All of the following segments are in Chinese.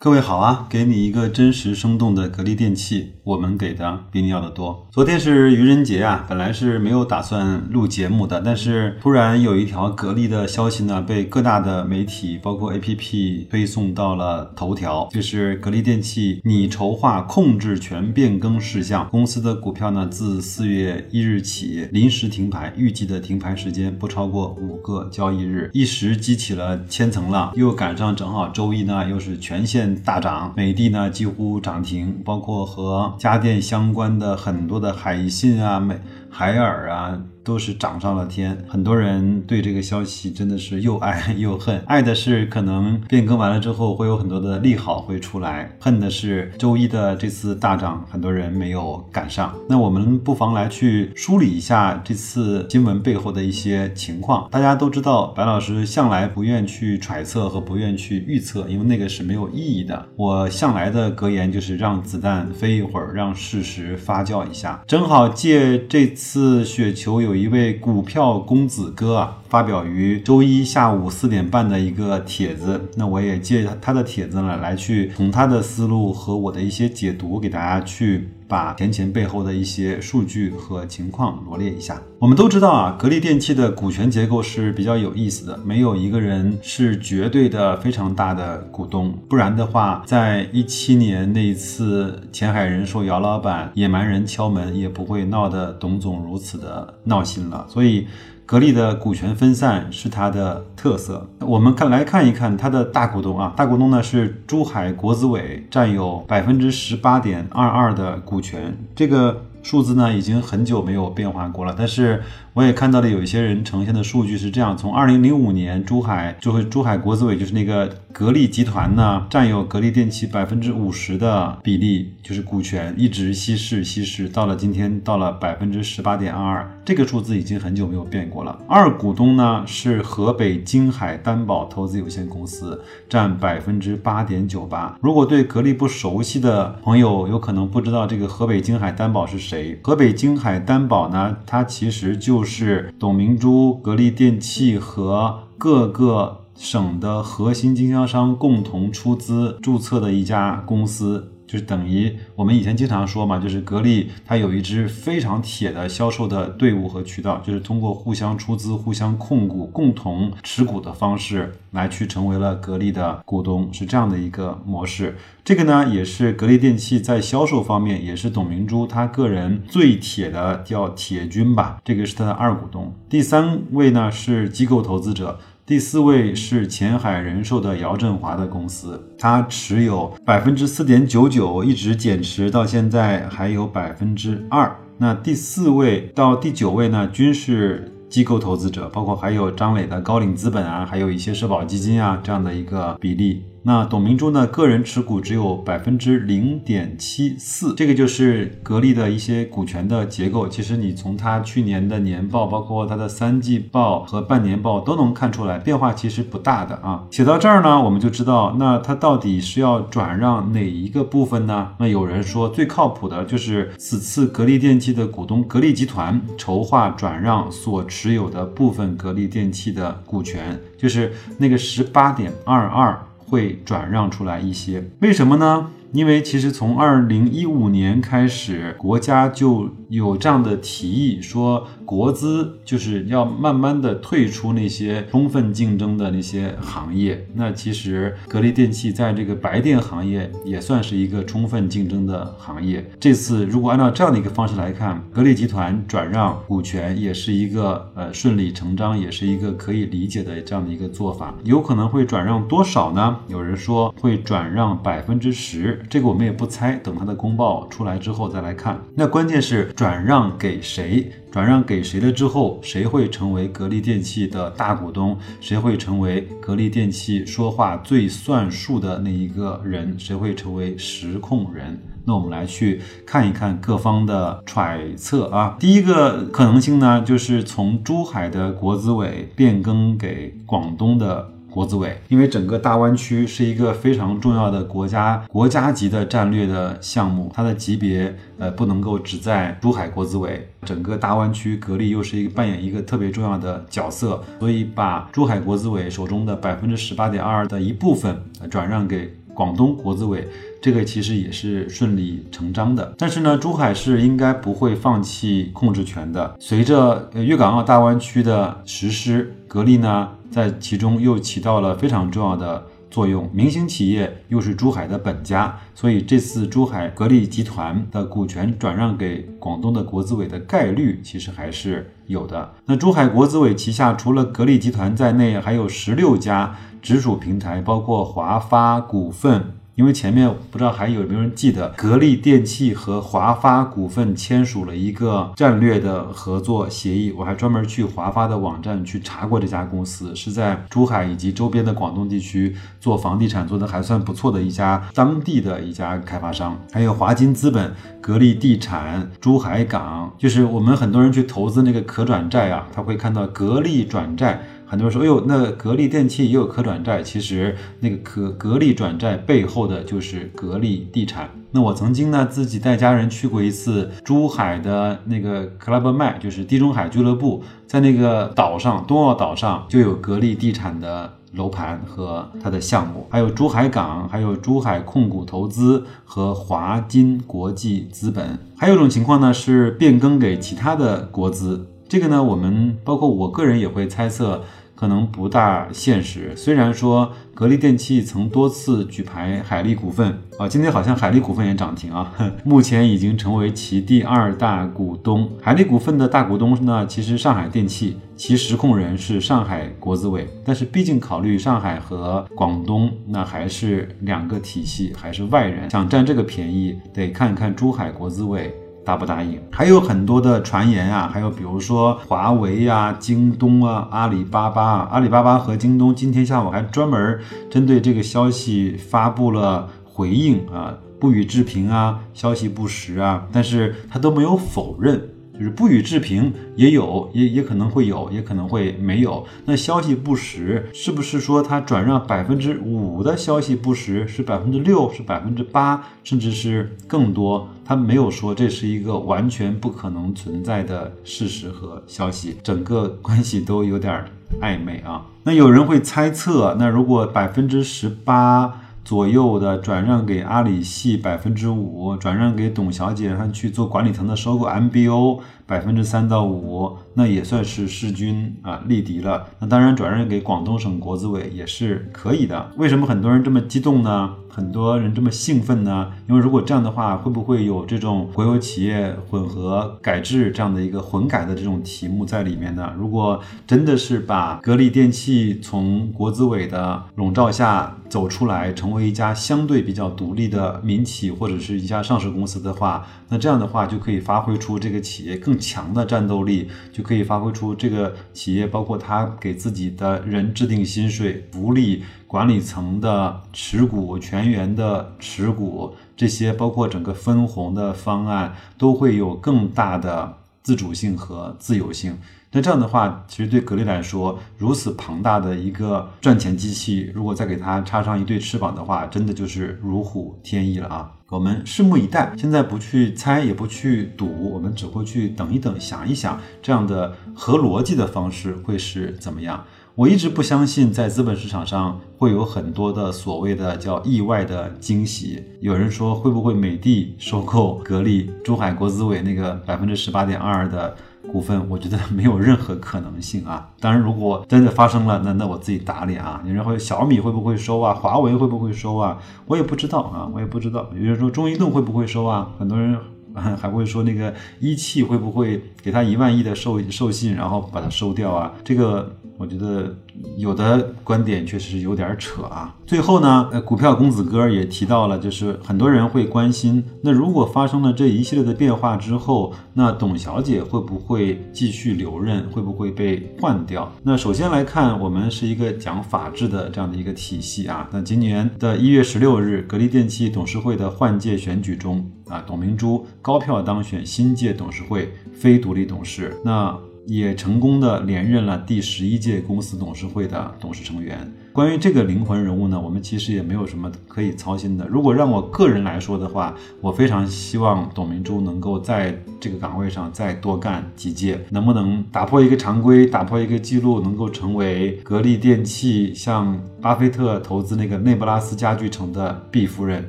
各位好啊，给你一个真实生动的格力电器，我们给的比你要的多。昨天是愚人节啊，本来是没有打算录节目的，但是突然有一条格力的消息呢，被各大的媒体包括 APP 推送到了头条，就是格力电器拟筹划控制权变更事项，公司的股票呢自四月一日起临时停牌，预计的停牌时间不超过五个交易日，一时激起了千层浪，又赶上正好周一呢，又是全线。大涨，美的呢几乎涨停，包括和家电相关的很多的海信啊、美海尔啊。都是涨上了天，很多人对这个消息真的是又爱又恨。爱的是可能变更完了之后会有很多的利好会出来，恨的是周一的这次大涨，很多人没有赶上。那我们不妨来去梳理一下这次新闻背后的一些情况。大家都知道，白老师向来不愿去揣测和不愿去预测，因为那个是没有意义的。我向来的格言就是让子弹飞一会儿，让事实发酵一下。正好借这次雪球有。一位股票公子哥啊，发表于周一下午四点半的一个帖子，那我也借他的帖子呢，来去从他的思路和我的一些解读，给大家去把前前背后的一些数据和情况罗列一下。我们都知道啊，格力电器的股权结构是比较有意思的，没有一个人是绝对的非常大的股东，不然的话，在一七年那一次前海人寿姚老板野蛮人敲门，也不会闹得董总如此的闹。心了，所以格力的股权分散是它的特色。我们看来看一看它的大股东啊，大股东呢是珠海国资委，占有百分之十八点二二的股权，这个数字呢已经很久没有变化过了，但是。我也看到了有一些人呈现的数据是这样：从二零零五年，珠海就会珠海国资委就是那个格力集团呢，占有格力电器百分之五十的比例，就是股权一直稀释稀释，到了今天到了百分之十八点二二，这个数字已经很久没有变过了。二股东呢是河北金海担保投资有限公司，占百分之八点九八。如果对格力不熟悉的朋友，有可能不知道这个河北金海担保是谁。河北金海担保呢，它其实就是。董明珠、格力电器和各个省的核心经销商共同出资注册的一家公司。就是等于我们以前经常说嘛，就是格力它有一支非常铁的销售的队伍和渠道，就是通过互相出资、互相控股、共同持股的方式来去成为了格力的股东，是这样的一个模式。这个呢，也是格力电器在销售方面，也是董明珠他个人最铁的叫铁军吧。这个是他的二股东。第三位呢是机构投资者。第四位是前海人寿的姚振华的公司，他持有百分之四点九九，一直减持到现在还有百分之二。那第四位到第九位呢，均是机构投资者，包括还有张磊的高瓴资本啊，还有一些社保基金啊这样的一个比例。那董明珠呢？个人持股只有百分之零点七四，这个就是格力的一些股权的结构。其实你从它去年的年报，包括它的三季报和半年报都能看出来，变化其实不大的啊。写到这儿呢，我们就知道，那它到底是要转让哪一个部分呢？那有人说最靠谱的就是此次格力电器的股东格力集团筹划转让所持有的部分格力电器的股权，就是那个十八点二二。会转让出来一些，为什么呢？因为其实从二零一五年开始，国家就有这样的提议，说国资就是要慢慢的退出那些充分竞争的那些行业。那其实格力电器在这个白电行业也算是一个充分竞争的行业。这次如果按照这样的一个方式来看，格力集团转让股权也是一个呃顺理成章，也是一个可以理解的这样的一个做法。有可能会转让多少呢？有人说会转让百分之十。这个我们也不猜，等它的公报出来之后再来看。那关键是转让给谁？转让给谁了之后，谁会成为格力电器的大股东？谁会成为格力电器说话最算数的那一个人？谁会成为实控人？那我们来去看一看各方的揣测啊。第一个可能性呢，就是从珠海的国资委变更给广东的。国资委，因为整个大湾区是一个非常重要的国家国家级的战略的项目，它的级别呃不能够只在珠海国资委，整个大湾区格力又是一个扮演一个特别重要的角色，所以把珠海国资委手中的百分之十八点二的一部分转让给广东国资委。这个其实也是顺理成章的，但是呢，珠海市应该不会放弃控制权的。随着粤港澳大湾区的实施，格力呢在其中又起到了非常重要的作用。明星企业又是珠海的本家，所以这次珠海格力集团的股权转让给广东的国资委的概率其实还是有的。那珠海国资委旗下除了格力集团在内，还有十六家直属平台，包括华发股份。因为前面不知道还有没有人记得，格力电器和华发股份签署了一个战略的合作协议。我还专门去华发的网站去查过这家公司，是在珠海以及周边的广东地区做房地产做的还算不错的一家当地的一家开发商。还有华金资本、格力地产、珠海港，就是我们很多人去投资那个可转债啊，他会看到格力转债。很多人说，哎呦，那格力电器也有可转债，其实那个可格力转债背后的就是格力地产。那我曾经呢自己带家人去过一次珠海的那个 Club，就是地中海俱乐部，在那个岛上东澳岛上就有格力地产的楼盘和它的项目，还有珠海港，还有珠海控股投资和华金国际资本。还有一种情况呢是变更给其他的国资，这个呢我们包括我个人也会猜测。可能不大现实。虽然说格力电器曾多次举牌海力股份啊，今天好像海力股份也涨停啊，目前已经成为其第二大股东。海力股份的大股东呢，其实上海电器，其实控人是上海国资委。但是毕竟考虑上海和广东，那还是两个体系，还是外人想占这个便宜，得看看珠海国资委。答不答应？还有很多的传言啊，还有比如说华为呀、京东啊、阿里巴巴啊，阿里巴巴和京东今天下午还专门针对这个消息发布了回应啊，不予置评啊，消息不实啊，但是他都没有否认。就是不予置评，也有，也也可能会有，也可能会没有。那消息不实，是不是说他转让百分之五的消息不实，是百分之六，是百分之八，甚至是更多？他没有说这是一个完全不可能存在的事实和消息，整个 关系都有点暧昧啊。那有人会猜测，那如果百分之十八？左右的转让给阿里系百分之五，转让给董小姐让去做管理层的收购 MBO 百分之三到五，那也算是势均啊力敌了。那当然转让给广东省国资委也是可以的。为什么很多人这么激动呢？很多人这么兴奋呢？因为如果这样的话，会不会有这种国有企业混合改制这样的一个混改的这种题目在里面呢？如果真的是把格力电器从国资委的笼罩下走出来，成为一家相对比较独立的民企或者是一家上市公司的话，那这样的话就可以发挥出这个企业更强的战斗力，就可以发挥出这个企业包括他给自己的人制定薪水、福利。管理层的持股、全员的持股，这些包括整个分红的方案，都会有更大的自主性和自由性。那这样的话，其实对格力来说，如此庞大的一个赚钱机器，如果再给它插上一对翅膀的话，真的就是如虎添翼了啊！我们拭目以待。现在不去猜，也不去赌，我们只会去等一等，想一想，这样的合逻辑的方式会是怎么样。我一直不相信，在资本市场上会有很多的所谓的叫意外的惊喜。有人说，会不会美的收购格力、珠海国资委那个百分之十八点二的股份？我觉得没有任何可能性啊！当然，如果真的发生了，那那我自己打脸啊！有人会小米会不会收啊？华为会不会收啊？我也不知道啊，我也不知道。有人说中移动会不会收啊？很多人 还会说那个一汽会不会给他一万亿的授授信，然后把它收掉啊？这个。我觉得有的观点确实是有点扯啊。最后呢，呃，股票公子哥也提到了，就是很多人会关心，那如果发生了这一系列的变化之后，那董小姐会不会继续留任，会不会被换掉？那首先来看，我们是一个讲法治的这样的一个体系啊。那今年的一月十六日，格力电器董事会的换届选举中啊，董明珠高票当选新届董事会非独立董事。那也成功的连任了第十一届公司董事会的董事成员。关于这个灵魂人物呢，我们其实也没有什么可以操心的。如果让我个人来说的话，我非常希望董明珠能够在这个岗位上再多干几届，能不能打破一个常规，打破一个记录，能够成为格力电器像巴菲特投资那个内布拉斯家具城的 B 夫人，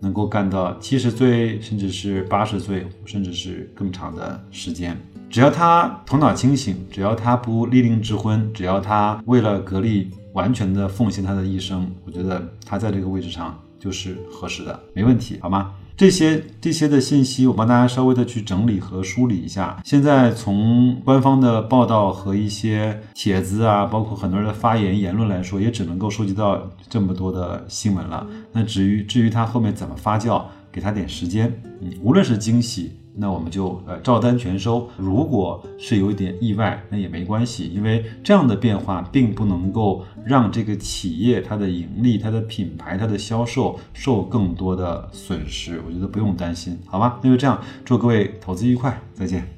能够干到七十岁，甚至是八十岁，甚至是更长的时间。只要他头脑清醒，只要他不立令智昏，只要他为了格力。完全的奉献他的一生，我觉得他在这个位置上就是合适的，没问题，好吗？这些这些的信息，我帮大家稍微的去整理和梳理一下。现在从官方的报道和一些帖子啊，包括很多人的发言言论来说，也只能够收集到这么多的新闻了。那至于至于他后面怎么发酵，给他点时间，嗯，无论是惊喜。那我们就呃照单全收。如果是有一点意外，那也没关系，因为这样的变化并不能够让这个企业它的盈利、它的品牌、它的销售受更多的损失。我觉得不用担心，好吧？那就这样，祝各位投资愉快，再见。